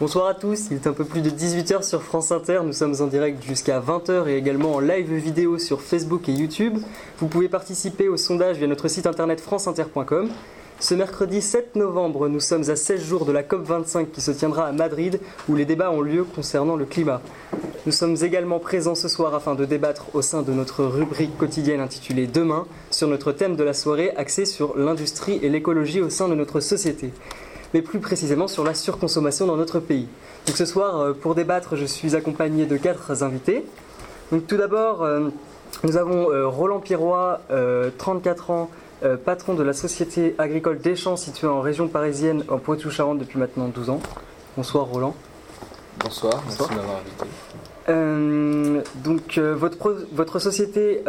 Bonsoir à tous, il est un peu plus de 18h sur France Inter, nous sommes en direct jusqu'à 20h et également en live vidéo sur Facebook et YouTube. Vous pouvez participer au sondage via notre site internet franceinter.com. Ce mercredi 7 novembre, nous sommes à 16 jours de la COP25 qui se tiendra à Madrid où les débats ont lieu concernant le climat. Nous sommes également présents ce soir afin de débattre au sein de notre rubrique quotidienne intitulée Demain sur notre thème de la soirée axé sur l'industrie et l'écologie au sein de notre société mais plus précisément sur la surconsommation dans notre pays. Donc ce soir, euh, pour débattre, je suis accompagné de quatre invités. Donc tout d'abord, euh, nous avons euh, Roland Pirois, 34 ans, patron de la société agricole Deschamps située en région parisienne, en Poitou-Charentes depuis maintenant 12 ans. Bonsoir Roland. Bonsoir, merci de m'avoir invité. donc votre, votre société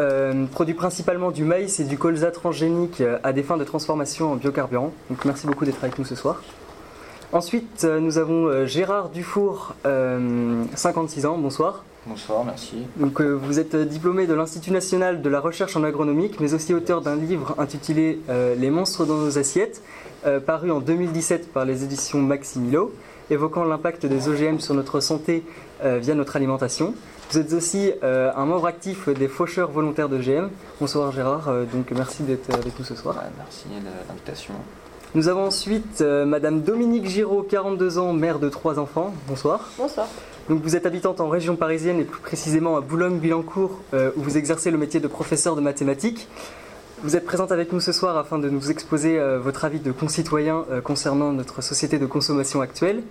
produit principalement du maïs et du colza transgénique à des fins de transformation en biocarburant. Donc merci beaucoup d'être avec nous ce soir. Ensuite, euh, nous avons euh, Gérard Dufour, 56 euh, ans. Bonsoir. Bonsoir, merci. Donc, vous êtes diplômé de l'Institut national de la recherche en agronomique, mais aussi auteur d'un livre intitulé Les monstres dans nos assiettes, paru en 2017 par les éditions Maximilo, évoquant l'impact des OGM sur notre santé via notre alimentation. Vous êtes aussi un membre actif des faucheurs volontaires de GM. Bonsoir Gérard, donc merci d'être avec nous ce soir. merci de l'invitation. Nous avons ensuite euh, Madame Dominique Giraud, 42 ans, mère de trois enfants. Bonsoir. Bonsoir. Donc vous êtes habitante en région parisienne et plus précisément à Boulogne-Billancourt euh, où vous exercez le métier de professeur de mathématiques. Vous êtes présente avec nous ce soir afin de nous exposer euh, votre avis de concitoyen concernant notre société de consommation actuelle,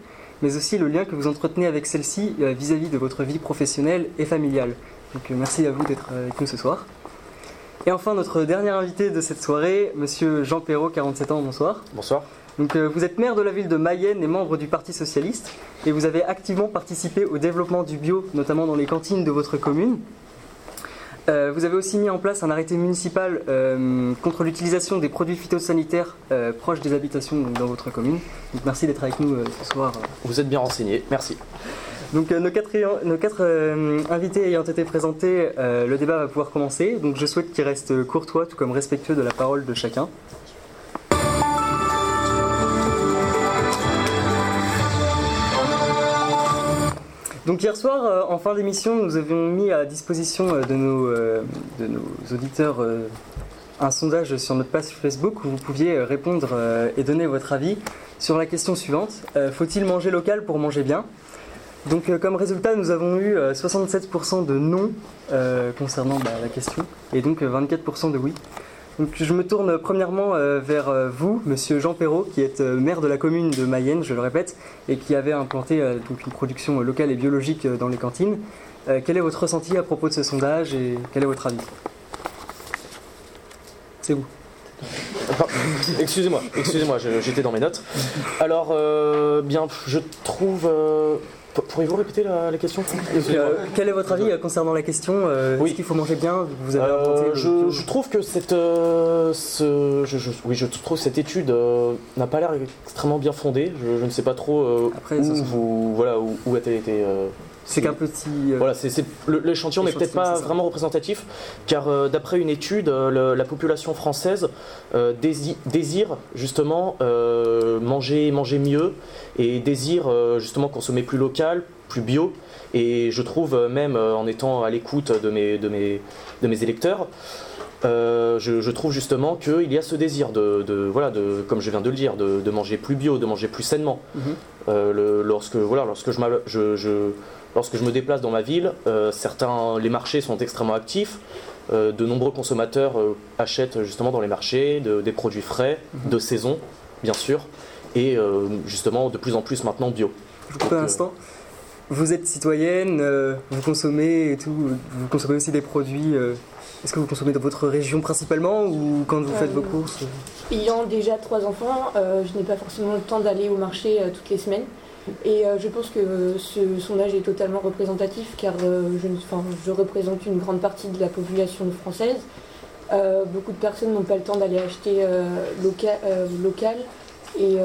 mais aussi le lien que vous entretenez avec celle-ci vis-à-vis de votre vie professionnelle et familiale. Donc merci à vous d'être avec nous ce soir. Et enfin, notre dernier invité de cette soirée, monsieur Jean Perrault, 47 ans, bonsoir. Bonsoir. Donc, euh, vous êtes maire de la ville de Mayenne et membre du Parti Socialiste, et vous avez activement participé au développement du bio, notamment dans les cantines de votre commune. Euh, vous avez aussi mis en place un arrêté municipal euh, contre l'utilisation des produits phytosanitaires proches des habitations dans votre commune. Donc merci d'être avec nous ce soir. Vous êtes bien renseigné, merci. Donc euh, nos quatre, euh, invités ayant été présentés, euh, le débat va pouvoir commencer. Donc je souhaite qu'il reste courtois, tout comme respectueux de la parole de chacun. Donc hier soir, en fin d'émission, nous avions mis à disposition de nos auditeurs un sondage sur notre page Facebook où vous pouviez répondre et donner votre avis sur la question suivante. Faut-il manger local pour manger bien? Donc euh, comme résultat, nous avons eu 67% euh, de non euh, concernant bah, la question et donc 24% de oui. Donc je me tourne premièrement vers vous, monsieur Jean Perrault, qui êtes maire de la commune de Mayenne, je le répète, et qui avait implanté donc une production locale et biologique dans les cantines. quel est votre ressenti à propos de ce sondage et quel est votre avis? C'est vous. excusez-moi, excusez-moi, j'étais dans mes notes. Alors, bien, je trouve Pourriez-vous répéter la, question? Euh, Quel est votre avis euh, concernant la question euh, Est-ce qu'il faut manger bien? Vous avez je, trouve que cette, ce, je, oui, je trouve cette étude n'a pas l'air extrêmement bien fondée. Je, ne sais pas trop où, vous, voilà, où, où a-t-elle été c'est qu'un petit. Euh, voilà, c'est, l'échantillon n'est peut-être pas vraiment représentatif, car euh, d'après une étude, euh, la population française désire, justement manger, manger mieux et désire justement consommer plus local, plus bio. Et je trouve même en étant à l'écoute de mes, de mes, de mes électeurs, je, trouve justement qu'il y a ce désir de, voilà, de, comme je viens de le dire, de, manger plus bio, de manger plus sainement. Mhm. lorsque, voilà, lorsque je, je, Lorsque je me déplace dans ma ville, euh, certains, les marchés sont extrêmement actifs. Euh, de nombreux consommateurs euh, achètent justement dans les marchés des produits frais, mhm. de saison, bien sûr, et justement de plus en plus maintenant bio. Je vous coupe un instant. Vous êtes citoyenne, vous consommez et tout, vous consommez aussi des produits. Est-ce que vous consommez dans votre région principalement ou quand vous faites vos courses? Ayant déjà trois enfants, je n'ai pas forcément le temps d'aller au marché toutes les semaines. Et euh, je pense que ce sondage est totalement représentatif car euh, je, représente une grande partie de la population française. Euh, beaucoup de personnes n'ont pas le temps d'aller acheter local et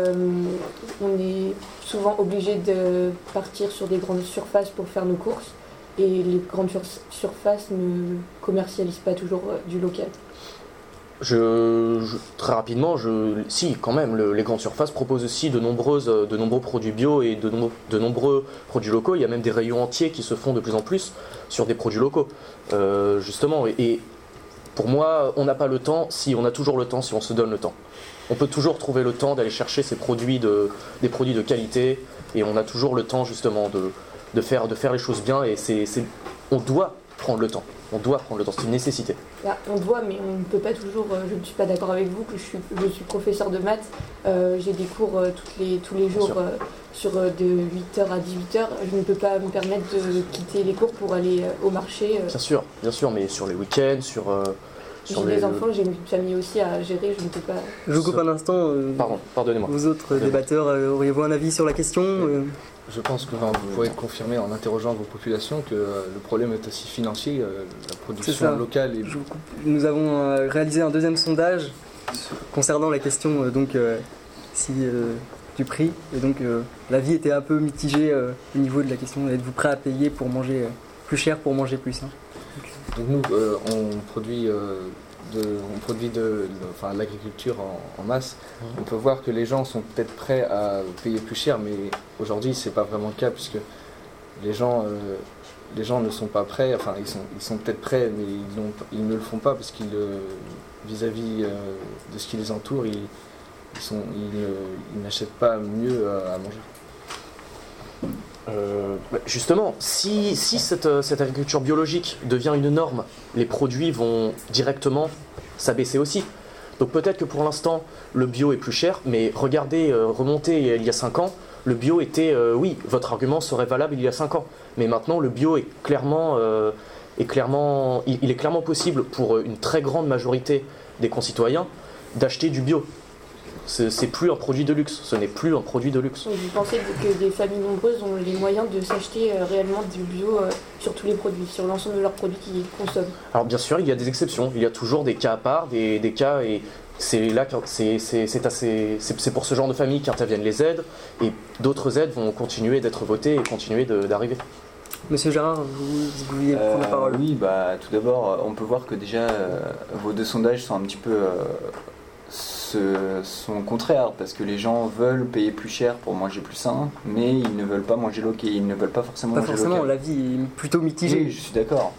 on est souvent obligé de partir sur des grandes surfaces pour faire nos courses. et les grandes surfaces ne commercialisent pas toujours du local. Je, très rapidement, je, si quand même, les grandes surfaces proposent aussi de, de nombreux produits bio et de, de, nombreux produits locaux. Il y a même des rayons entiers qui se font de plus en plus sur des produits locaux, euh, justement. Et, pour moi, on n'a pas le temps si on a toujours le temps, si on se donne le temps. On peut toujours trouver le temps d'aller chercher ces produits de, des produits de qualité et on a toujours le temps justement de, faire, de faire les choses bien et on doit prendre le temps. On doit prendre le temps, c'est une nécessité. On doit, mais on ne peut pas toujours. Euh, je ne suis pas d'accord avec vous que je suis, je suis professeur de maths. Euh, j'ai des cours euh, toutes les, tous les jours sur de 8h à 18h. Je ne peux pas me permettre de quitter les cours pour aller au marché. Bien sûr, bien sûr, mais sur les week-ends, sur. J'ai des enfants, j'ai une famille aussi à gérer, je ne peux pas. Je vous coupe un instant. Pardon, pardonnez-moi. Vous autres débatteurs, auriez-vous un avis sur la question je pense que vous pourrez confirmer en interrogeant vos populations que euh, le problème est aussi financier, euh, la production locale. Et... Nous avons euh, réalisé un deuxième sondage concernant la question donc, si, du prix. Et donc l'avis était un peu mitigé au niveau de la question êtes-vous prêt à payer pour manger plus cher pour manger plus hein Donc nous, on produit on produit de, l'agriculture en, masse, on peut voir que les gens sont peut-être prêts à payer plus cher, mais aujourd'hui c'est pas vraiment le cas puisque les gens, euh, les gens ne sont pas prêts, enfin ils sont, ils sont peut-être prêts, mais ils, ils, ne le font pas parce qu'ils, euh, vis-à-vis euh, de ce qui les entoure, ils, ils n'achètent pas mieux à manger. Euh, bah, justement, si, euh, cette, agriculture biologique devient une norme, les produits vont directement s'abaisser aussi. Donc peut-être que pour l'instant, le bio est plus cher, mais regardez, euh, remontez il y a 5 ans, le bio était, oui, votre argument serait valable il y a 5 ans. Mais maintenant, le bio est clairement il est clairement possible pour une très grande majorité des concitoyens d'acheter du bio c'est plus un produit de luxe, ce n'est plus un produit de luxe. Vous pensez que des familles nombreuses ont les moyens de s'acheter euh, réellement du bio euh, sur tous les produits, sur l'ensemble de leurs produits qu'ils consomment? Alors bien sûr, il y a des exceptions, il y a toujours des cas à part, des, cas et c'est là c'est pour ce genre de famille qu'interviennent les aides et d'autres aides vont continuer d'être votées et continuer d'arriver. Monsieur Gérard, vous, vouliez prendre la euh, parole Oui, bah, tout d'abord, on peut voir que déjà vos deux sondages sont un petit peu sont contraires parce que les gens veulent payer plus cher pour manger plus sain, mais ils ne veulent pas manger local, ils ne veulent pas forcément pas manger forcément, la vie est plutôt mitigée. Oui, je suis d'accord.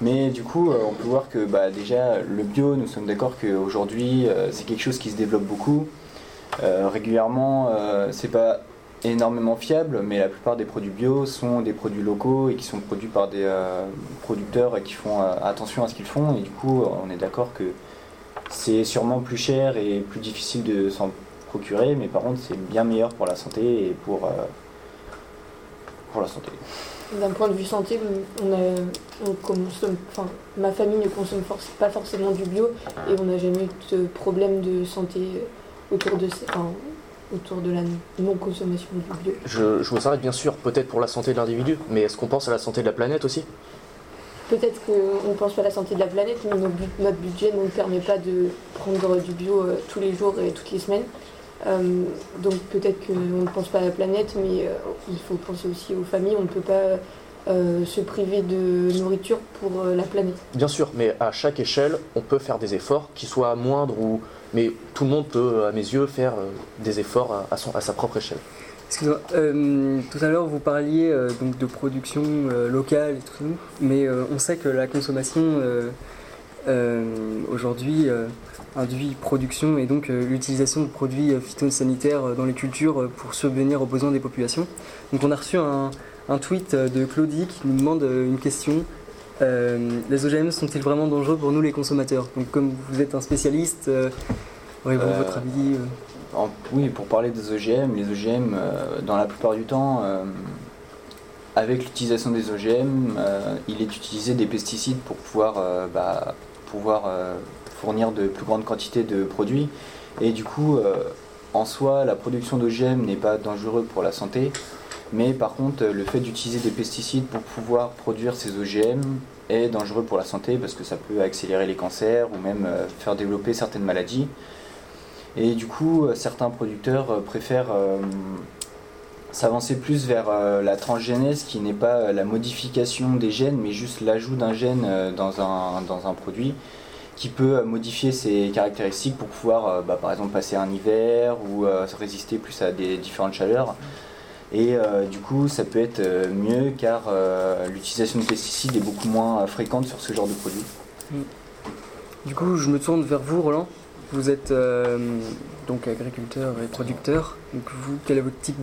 Mais du coup, euh, on peut voir que bah, déjà le bio, nous sommes d'accord qu'aujourd'hui euh, c'est quelque chose qui se développe beaucoup. Euh, régulièrement, c'est pas énormément fiable, mais la plupart des produits bio sont des produits locaux et qui sont produits par des producteurs et qui font attention à ce qu'ils font. Et du coup, on est d'accord que c'est sûrement plus cher et plus difficile de s'en procurer, mais par contre c'est bien meilleur pour la santé et pour, euh, pour la santé. D'un point de vue santé, on on consomme, enfin, ma famille ne consomme pas forcément du bio et on n'a jamais eu de problème de santé autour de, autour de la non-consommation du bio. Je, je vous arrête bien sûr, peut-être pour la santé de l'individu, mais est-ce qu'on pense à la santé de la planète aussi? Peut-être qu'on pense pas à la santé de la planète, mais notre budget ne nous permet pas de prendre du bio euh, tous les jours et toutes les semaines. Euh, donc peut-être qu'on ne pense pas à la planète, mais euh, il faut penser aussi aux familles. On ne peut pas se priver de nourriture pour la planète. Bien sûr, mais à chaque échelle, on peut faire des efforts, qui soient moindres ou... Mais tout le monde peut, à mes yeux, faire des efforts à sa propre échelle. Euh, tout à l'heure, vous parliez euh, donc de production euh, locale et tout, mais on sait que la consommation aujourd'hui induit production et donc l'utilisation de produits phytosanitaires dans les cultures pour subvenir aux besoins des populations. Donc on a reçu un, tweet de Claudie qui nous demande une question. les OGM sont-ils vraiment dangereux pour nous les consommateurs? Donc comme vous êtes un spécialiste, aurez-vous votre avis oui, pour parler des OGM, les OGM, euh, dans la plupart du temps, euh, avec l'utilisation des OGM, euh, il est utilisé des pesticides pour pouvoir, bah, pouvoir fournir de plus grandes quantités de produits. Et du coup, en soi, la production d'OGM n'est pas dangereuse pour la santé. Mais par contre, le fait d'utiliser des pesticides pour pouvoir produire ces OGM est dangereux pour la santé parce que ça peut accélérer les cancers ou même faire développer certaines maladies. Et du coup, euh, certains producteurs euh, préfèrent, euh, s'avancer plus vers la transgénèse qui n'est pas la modification des gènes mais juste l'ajout d'un gène dans, un, dans un produit qui peut modifier ses caractéristiques pour pouvoir bah, par exemple passer un hiver ou résister plus à des différentes chaleurs. Et du coup, ça peut être mieux car l'utilisation de pesticides est beaucoup moins fréquente sur ce genre de produit. Mm. Du coup, je me tourne vers vous, Roland. Vous êtes euh, donc agriculteur et producteur. Donc vous, quel est votre type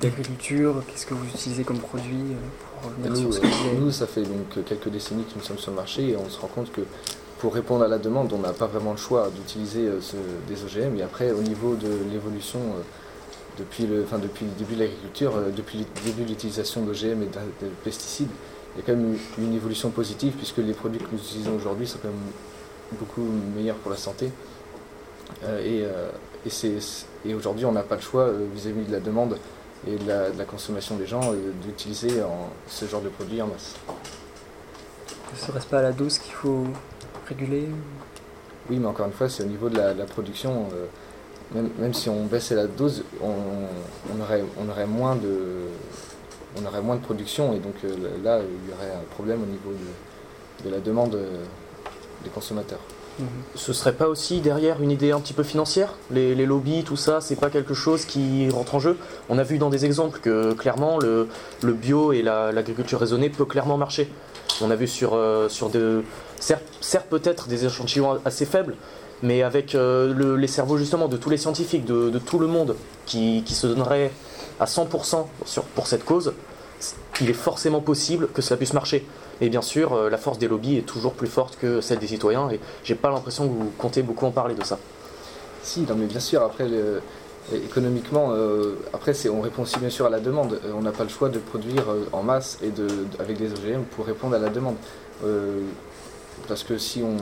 d'agriculture? Qu'est-ce que vous utilisez comme produit euh, pour nous, sur ce que nous, ça fait donc quelques décennies que nous sommes sur le marché et on se rend compte que pour répondre à la demande, on n'a pas vraiment le choix d'utiliser euh, des OGM. Et après, au niveau de l'évolution, depuis, le, depuis le début de l'agriculture, depuis le début de l'utilisation d'OGM et de, pesticides, il y a quand même une évolution positive puisque les produits que nous utilisons aujourd'hui sont quand même beaucoup meilleur pour la santé. Euh, et, euh, et, aujourd'hui, on n'a pas le choix euh, vis-à-vis de la demande et de la, consommation des gens d'utiliser ce genre de produits en masse. Ne serait-ce pas à la dose qu'il faut réguler Oui, mais encore une fois, c'est au niveau de la, production. même, si on baissait la dose, on, aurait, on, aurait moins de, on aurait moins de production et donc là, il y aurait un problème au niveau de la demande des consommateurs. Mhm. Ce serait pas aussi derrière une idée un petit peu financière les, lobbies, tout ça, c'est pas quelque chose qui rentre en jeu? On a vu dans des exemples que clairement le, bio et l'agriculture raisonnée peut clairement marcher. On a vu sur, euh, sur de, certes, peut-être des échantillons assez faibles, mais avec euh, les cerveaux justement de tous les scientifiques, de, tout le monde qui, qui se donnerait à 100% sur, pour cette cause, il est forcément possible que cela puisse marcher. Et bien sûr, euh, la force des lobbies est toujours plus forte que celle des citoyens, et j'ai pas l'impression que vous comptez beaucoup en parler de ça. Si, non, mais bien sûr, après, économiquement, euh, après, on répond aussi bien sûr à la demande. Euh, on n'a pas le choix de produire en masse et de, avec des OGM pour répondre à la demande. parce que si on,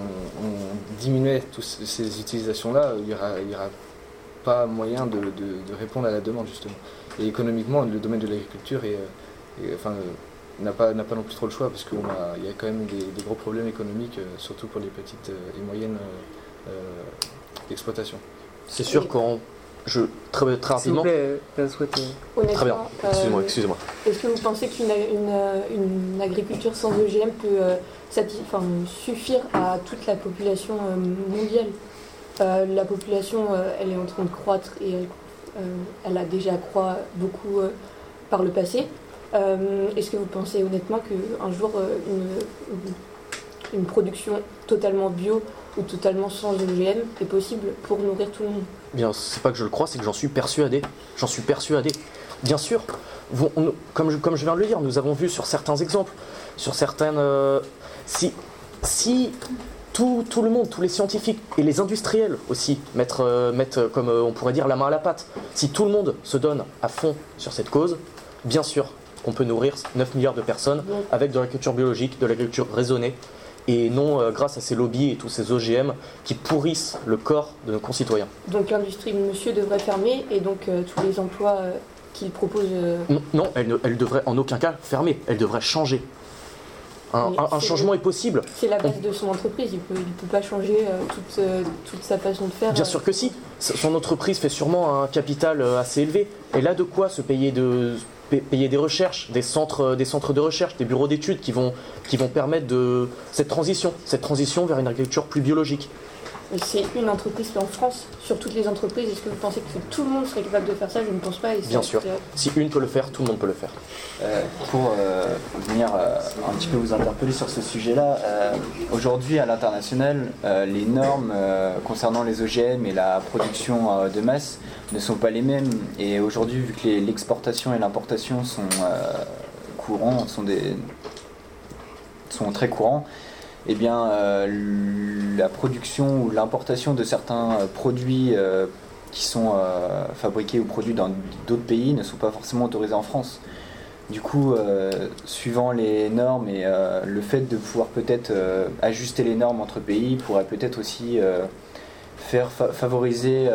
diminuait toutes ces utilisations-là, il n'y aura, pas moyen de, répondre à la demande, justement. Et économiquement, le domaine de l'agriculture est, enfin, n'a pas, pas non plus trop le choix parce qu'il y a quand même des, gros problèmes économiques, euh, surtout pour les petites euh, et moyennes euh, exploitations. C'est sûr qu'on. Je, très, très rapidement. Très bien, excusez-moi. Excusez Est-ce que vous pensez qu'une une, agriculture sans OGM peut suffire à toute la population mondiale? La population, elle est en train de croître et elle, a déjà croît beaucoup par le passé. Euh, est-ce que vous pensez honnêtement qu'un jour, euh, une, production totalement bio ou totalement sans OGM est possible pour nourrir tout le monde? Bien, c'est pas que je le crois, c'est que j'en suis persuadé. J'en suis persuadé. Bien sûr, comme, je, viens de le dire, nous avons vu sur certains exemples, sur certaines. Euh, si, si tout, le monde, tous les scientifiques et les industriels aussi mettent, mettent, comme on pourrait dire, la main à la pâte, si tout le monde se donne à fond sur cette cause, bien sûr, qu'on peut nourrir 9 milliards de personnes avec de l'agriculture biologique, de l'agriculture raisonnée, et non euh, grâce à ces lobbies et tous ces OGM qui pourrissent le corps de nos concitoyens. Donc l'industrie monsieur devrait fermer et donc euh, tous les emplois euh, qu'il propose... Non, elle, ne, elle devrait en aucun cas fermer, elle devrait changer. Un, changement est possible. C'est la base de son entreprise, il ne peut, peut, pas changer toute, toute, sa façon de faire. Bien sûr que si. Son entreprise fait sûrement un capital assez élevé. Elle a de quoi se payer de, payer des recherches, des centres, de recherche, des bureaux d'études qui vont, permettre cette transition, cette transition vers une agriculture plus biologique. C'est une entreprise en France, sur toutes les entreprises, est-ce que vous pensez que tout le monde serait capable de faire ça? Je ne pense pas. Bien sûr. Si une peut le faire, tout le monde peut le faire. Euh, pour euh, venir euh, un petit peu vous interpeller sur ce sujet-là, aujourd'hui à l'international, les normes concernant les OGM et la production de masse ne sont pas les mêmes. Et aujourd'hui, vu que l'exportation et l'importation sont courants, sont, des, sont très courants, eh bien, euh, la production ou l'importation de certains euh, produits euh, qui sont fabriqués ou produits dans d'autres pays ne sont pas forcément autorisés en France. Du coup, suivant les normes et le fait de pouvoir peut-être ajuster les normes entre pays pourrait peut-être aussi faire favoriser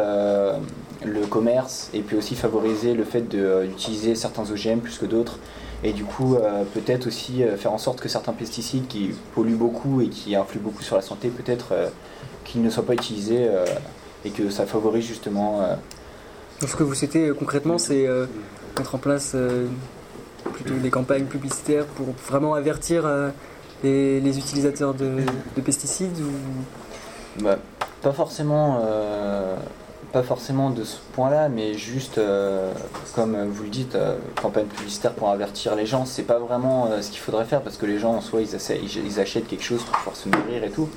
le commerce et puis aussi favoriser le fait d'utiliser certains OGM plus que d'autres et du coup euh, peut-être aussi euh, faire en sorte que certains pesticides qui polluent beaucoup et qui influent beaucoup sur la santé, peut-être euh, qu'ils ne soient pas utilisés et que ça favorise justement Donc, ce que vous souhaitez concrètement, c'est mettre en place plutôt des campagnes publicitaires pour vraiment avertir les, utilisateurs de, pesticides ou... Bah, pas forcément pas forcément de ce point-là, mais juste, euh, comme vous le dites, euh, campagne publicitaire pour avertir les gens, c'est pas vraiment euh, ce qu'il faudrait faire parce que les gens, en soi, ils, ils, achètent quelque chose pour pouvoir se nourrir et tout.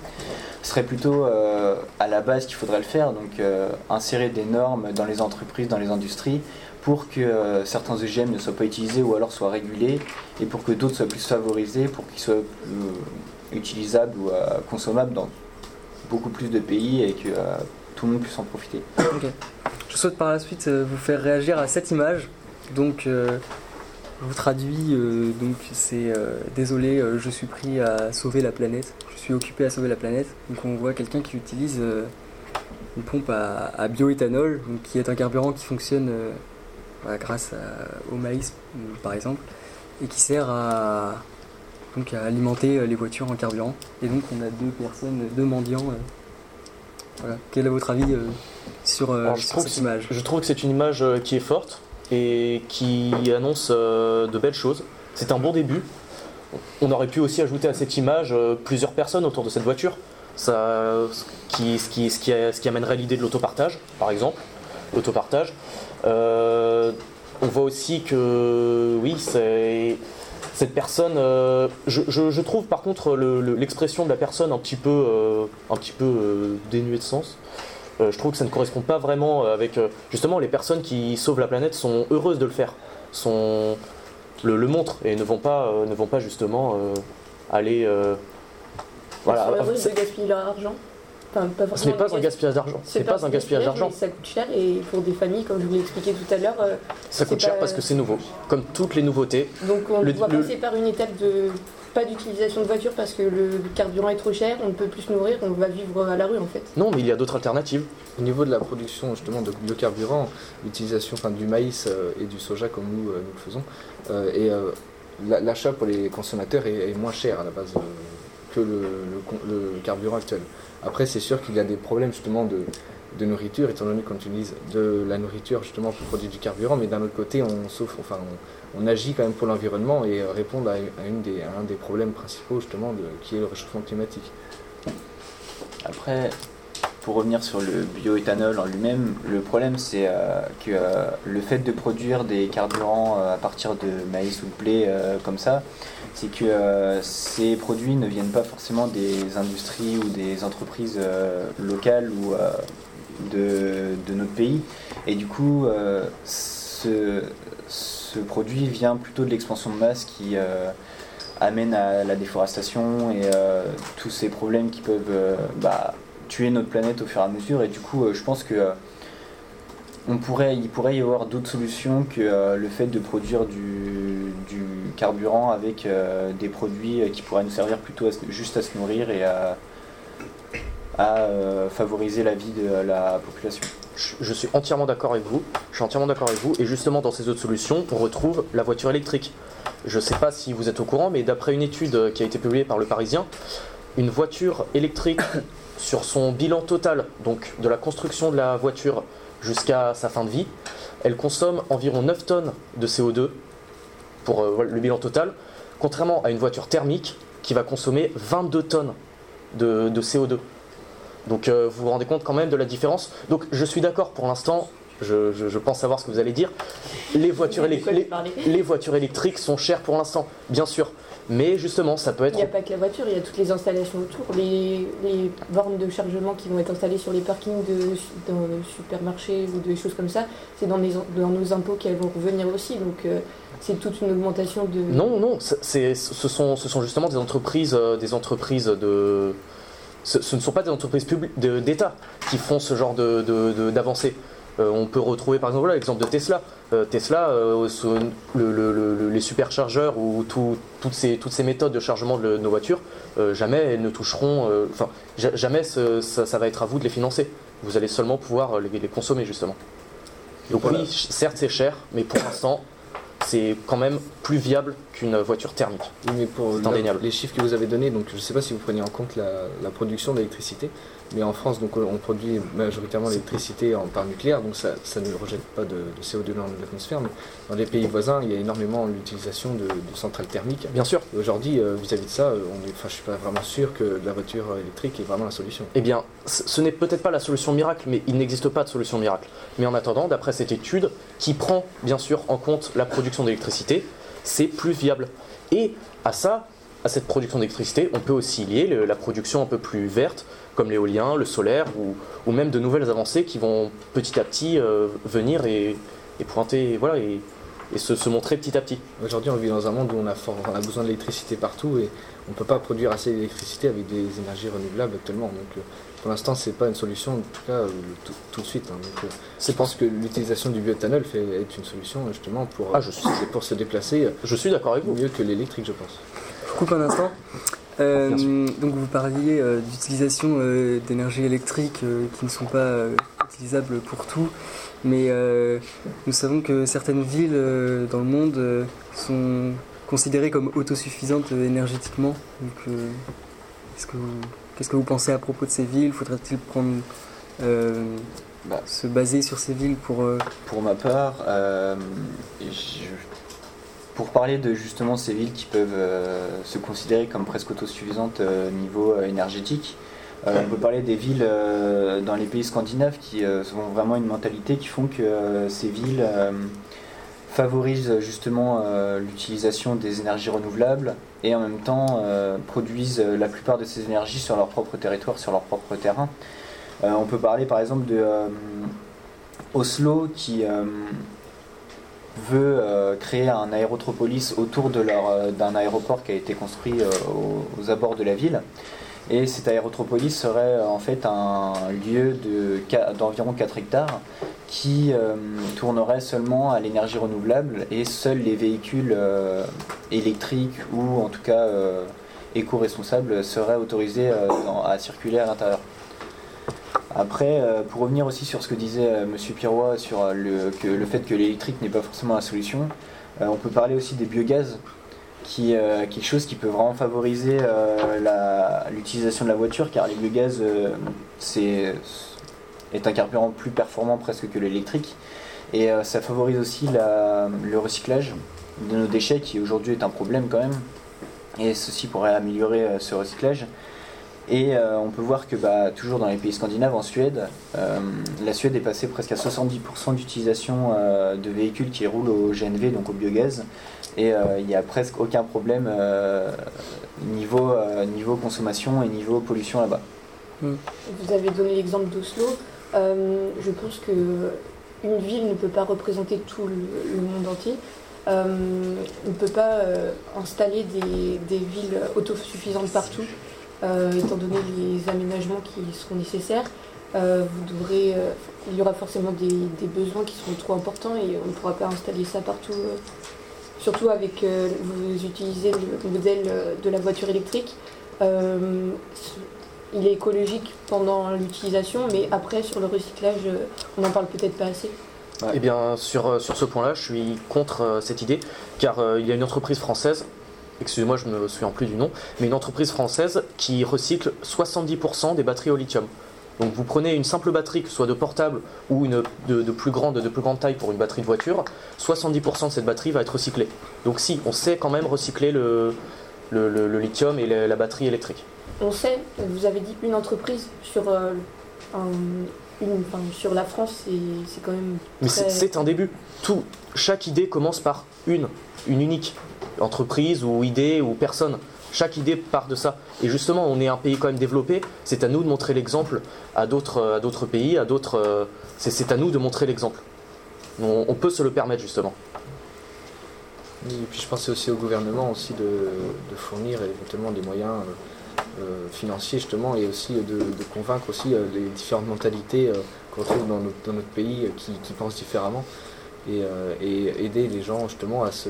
Ce serait plutôt à la base qu'il faudrait le faire, donc insérer des normes dans les entreprises, dans les industries, pour que certains OGM ne soient pas utilisés ou alors soient régulés, et pour que d'autres soient plus favorisés, pour qu'ils soient utilisables ou consommables dans beaucoup plus de pays et que tout le monde puisse en profiter. Je souhaite par la suite euh, vous faire réagir à cette image. Donc, euh, je vous traduis. Euh, donc, c'est désolé, je suis pris à sauver la planète. Je suis occupé à sauver la planète. Donc, on voit quelqu'un qui utilise une pompe à, bioéthanol, qui est un carburant qui fonctionne grâce au maïs, par exemple, et qui sert à, donc, à alimenter les voitures en carburant. Et donc, on a deux personnes, deux mendiants quel est votre avis euh, sur, euh, cette image? Je trouve que c'est une image euh, qui est forte et qui annonce de belles choses. C'est un bon début. On aurait pu aussi ajouter à cette image plusieurs personnes autour de cette voiture. Ça, qui, ce, qui, ce, qui, ce qui amènerait l'idée de l'autopartage, par exemple. L'autopartage. on voit aussi que, oui, c'est cette personne, euh, je, trouve par contre l'expression de la personne un petit peu, euh, un petit peu euh, dénuée de sens. je trouve que ça ne correspond pas vraiment avec. justement, les personnes qui sauvent la planète sont heureuses de le faire, sont, le, le montrent et ne vont pas, ne vont pas justement aller. voilà. de gaspiller leur argent ce n'est pas un gaspillage d'argent. C'est pas, un gaspillage d'argent. Ça coûte cher et pour des familles, comme je vous l'ai expliqué tout à l'heure. Euh, ça coûte cher parce que c'est nouveau, comme toutes les nouveautés. Donc on doit passer par une étape de pas d'utilisation de voiture parce que le carburant est trop cher, on ne peut plus se nourrir, on va vivre à la rue en fait. Non, mais il y a d'autres alternatives. Au niveau de la production justement de biocarburant, l'utilisation enfin, du maïs euh, et du soja comme nous, euh, nous le faisons, et l'achat pour les consommateurs est, moins cher à la base que le carburant actuel. Après, c'est sûr qu'il y a des problèmes justement de, nourriture, étant donné qu'on utilise de la nourriture justement pour produire du carburant, mais d'un autre côté, on, souffre, enfin, on, agit quand même pour l'environnement et répondre à, un des problèmes principaux justement qui est le réchauffement climatique. Après, pour revenir sur le bioéthanol en lui-même, le problème c'est euh, que euh, le fait de produire des carburants euh, à partir de maïs ou de blé comme ça, c'est que ces produits ne viennent pas forcément des industries ou des entreprises locales ou de, notre pays. Et du coup, ce, produit vient plutôt de l'expansion de masse qui amène à la déforestation et tous ces problèmes qui peuvent bah, tuer notre planète au fur et à mesure. Et du coup, euh, je pense que euh, on pourrait, il pourrait y avoir d'autres solutions que euh, le fait de produire du, carburant avec des produits qui pourraient nous servir plutôt juste à se nourrir et à, favoriser la vie de la population. Je, suis entièrement d'accord avec vous. Je suis entièrement d'accord avec vous. Et justement, dans ces autres solutions, on retrouve la voiture électrique. Je ne sais pas si vous êtes au courant, mais d'après une étude qui a été publiée par Le Parisien, une voiture électrique sur son bilan total, donc de la construction de la voiture jusqu'à sa fin de vie, elle consomme environ 9 tonnes de CO2 pour euh, le bilan total, contrairement à une voiture thermique qui va consommer 22 tonnes de, CO2. Donc euh, vous vous rendez compte quand même de la différence. Donc je suis d'accord pour l'instant, je, pense savoir ce que vous allez dire. Les voitures, les voitures électriques sont chères pour l'instant, bien sûr. Mais justement, ça peut être. Il n'y a pas que la voiture, il y a toutes les installations autour, les, bornes de chargement qui vont être installées sur les parkings de, dans le supermarché ou des choses comme ça. C'est dans, dans nos impôts qu'elles vont revenir aussi. Donc euh, c'est toute une augmentation de. Non, non, ce, sont, ce sont justement des entreprises, euh, des entreprises de. Ce, ne sont pas des entreprises d'État qui font ce genre d'avancées. De, on peut retrouver par exemple l'exemple de Tesla. Euh, Tesla, euh, les superchargeurs ou toutes, ces, toutes ces méthodes de chargement de, nos voitures, jamais elles ne toucheront, enfin jamais ça, va être à vous de les financer. Vous allez seulement pouvoir les, consommer justement. Donc oui, certes c'est cher, mais pour l'instant c'est quand même plus viable qu'une voiture thermique. Oui, mais pour les chiffres que vous avez donnés, donc je ne sais pas si vous prenez en compte la, production d'électricité, mais en France, donc, on produit majoritairement l'électricité par nucléaire, donc ça, ne rejette pas de, CO2 dans l'atmosphère, mais dans les pays voisins, il y a énormément l'utilisation de, centrales thermiques. Bien sûr. Aujourd'hui, euh, vis-à-vis de ça, euh, on est, je ne suis pas vraiment sûr que la voiture électrique est vraiment la solution. Eh bien, ce n'est peut-être pas la solution miracle, mais il n'existe pas de solution miracle. Mais en attendant, d'après cette étude, qui prend bien sûr en compte la production d'électricité, c'est plus viable. Et à ça, à cette production d'électricité, on peut aussi lier la production un peu plus verte, comme l'éolien, le solaire, ou, même de nouvelles avancées qui vont petit à petit euh, venir et, pointer, voilà, et, se, montrer petit à petit. Aujourd'hui, on vit dans un monde où on a, on a besoin d'électricité partout et on ne peut pas produire assez d'électricité avec des énergies renouvelables actuellement. Donc, euh, pour l'instant, c'est pas une solution, en tout cas, euh, tout, de suite. Hein. Donc, je pense que l'utilisation du bioéthanol est une solution justement pour, ah, je suis... pour se déplacer. Je suis d'accord avec vous. Mieux que l'électrique, je pense. Coupe un instant. donc vous parliez d'utilisation d'énergie électrique qui ne sont pas utilisables pour tout, mais nous savons que certaines villes dans le monde sont considérées comme autosuffisantes énergétiquement. Donc, est-ce que vous Qu'est-ce que vous pensez à propos de ces villes? Faudrait-il prendre euh, bah. se baser sur ces villes pour euh, Pour ma part, euh, pour parler de justement ces villes qui peuvent se considérer comme presque autosuffisantes au niveau énergétique, on peut parler des villes dans les pays scandinaves qui ont vraiment une mentalité qui font que ces villes favorisent justement euh, l'utilisation des énergies renouvelables et en même temps euh, produisent la plupart de ces énergies sur leur propre territoire, sur leur propre terrain. Euh, on peut parler par exemple de Oslo qui veut créer un aérotropolis autour d'un aéroport qui a été construit aux, abords de la ville. Et cet aérotropolis serait en fait un lieu d'environ 4 hectares qui euh, tournerait seulement à l'énergie renouvelable et seuls les véhicules euh, électriques ou en tout cas euh, éco-responsables seraient autorisés à circuler à l'intérieur. Après, pour revenir aussi sur ce que disait M. Pirois sur le, fait que l'électrique n'est pas forcément la solution, on peut parler aussi des biogaz, qui est quelque chose qui peut vraiment favoriser l'utilisation de la voiture, car les biogaz, c'est est un carburant plus performant presque que l'électrique. Et euh, ça favorise aussi le recyclage de nos déchets qui aujourd'hui est un problème quand même. Et ceci pourrait améliorer euh, ce recyclage. Et euh, on peut voir que bah, toujours dans les pays scandinaves, en Suède, la Suède est passée presque à 70% d'utilisation de véhicules qui roulent au GNV, donc au biogaz. Et il n'y a presque aucun problème niveau, niveau consommation et niveau pollution là-bas. Vous avez donné l'exemple d'Oslo. Euh, je pense que une ville ne peut pas représenter tout le, monde entier. Euh, on ne peut pas euh, installer des, villes autosuffisantes partout, étant donné les aménagements qui seront nécessaires. vous devrez, il y aura forcément des, besoins qui seront trop importants et on ne pourra pas installer ça partout. surtout avec, vous utilisez le modèle de la voiture électrique il est écologique pendant l'utilisation, mais après sur le recyclage, euh, on n'en parle peut-être pas assez. Eh bien, sur, euh, sur ce point-là, je suis contre euh, cette idée, car il y a une entreprise française, excusez-moi, je ne me souviens plus du nom, mais une entreprise française qui recycle 70% des batteries au lithium. Donc vous prenez une simple batterie, que ce soit de portable ou une de, plus grande, de plus grande taille pour une batterie de voiture, 70% de cette batterie va être recyclée. Donc si, on sait quand même recycler le, le, lithium et la batterie électrique on sait, vous avez dit une entreprise sur, euh, une, sur la France, c'est quand même. Mais c'est un début. Tout, chaque idée commence par une, une unique entreprise ou idée ou personne. Chaque idée part de ça. Et justement, on est un pays quand même développé. C'est à nous de montrer l'exemple à d'autres pays, à d'autres. Euh, c'est à nous de montrer l'exemple. On, peut se le permettre justement. et puis je pensais aussi au gouvernement aussi de, fournir éventuellement des moyens. Euh, euh, financier justement et aussi de, convaincre aussi euh, les différentes mentalités euh, qu'on trouve dans notre, pays qui, pensent différemment et, aider les gens justement à se,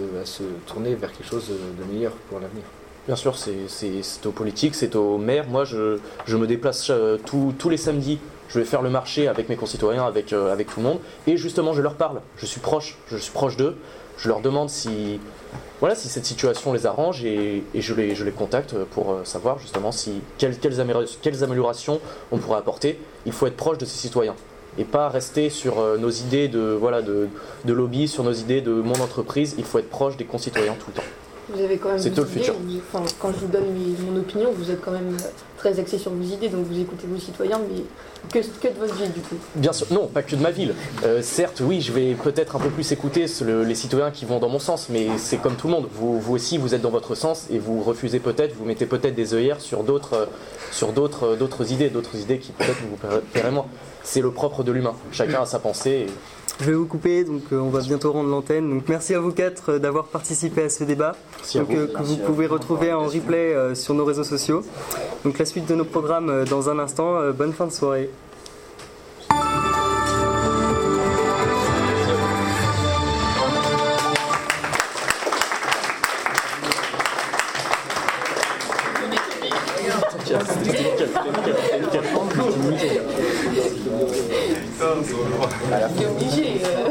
tourner vers quelque chose de meilleur pour l'avenir. Bien sûr, c'est aux politiques, c'est aux maires. Moi, je, me déplace tous les samedis. Je vais faire le marché avec mes concitoyens, avec, avec tout le monde. Et justement, je leur parle. Je suis proche, je suis proche d'eux Je leur demande si, voilà, si cette situation les arrange et, je, les, contacte pour savoir justement si, quelles, quelles, améliorations on pourrait apporter. Il faut être proche de ces citoyens et pas rester sur nos idées de, voilà, de, de lobby, sur nos idées de mon entreprise. Il faut être proche des concitoyens tout le temps. Vous avez quand même C'est le futur. quand je vous donne mon opinion, vous êtes quand même très axé sur vos idées, donc vous écoutez vos citoyens, mais que, de votre ville du coup Bien sûr, non, pas que de ma ville. Euh, certes, oui, je vais peut-être un peu plus écouter les citoyens qui vont dans mon sens, mais c'est comme tout le monde. Vous, vous, aussi, vous êtes dans votre sens et vous refusez peut-être, vous mettez peut-être des œillères sur d'autres, sur d'autres, d'autres idées, d'autres idées qui peut-être vous plairaient moins. C'est le propre de l'humain. Chacun a sa pensée. Je vais vous couper, donc euh, on va bientôt rendre l'antenne. Donc merci à vous quatre euh, d'avoir participé à ce débat, donc, euh, que vous pouvez retrouver en replay sur nos réseaux sociaux. Donc la suite de nos programmes dans un instant. bonne fin de soirée.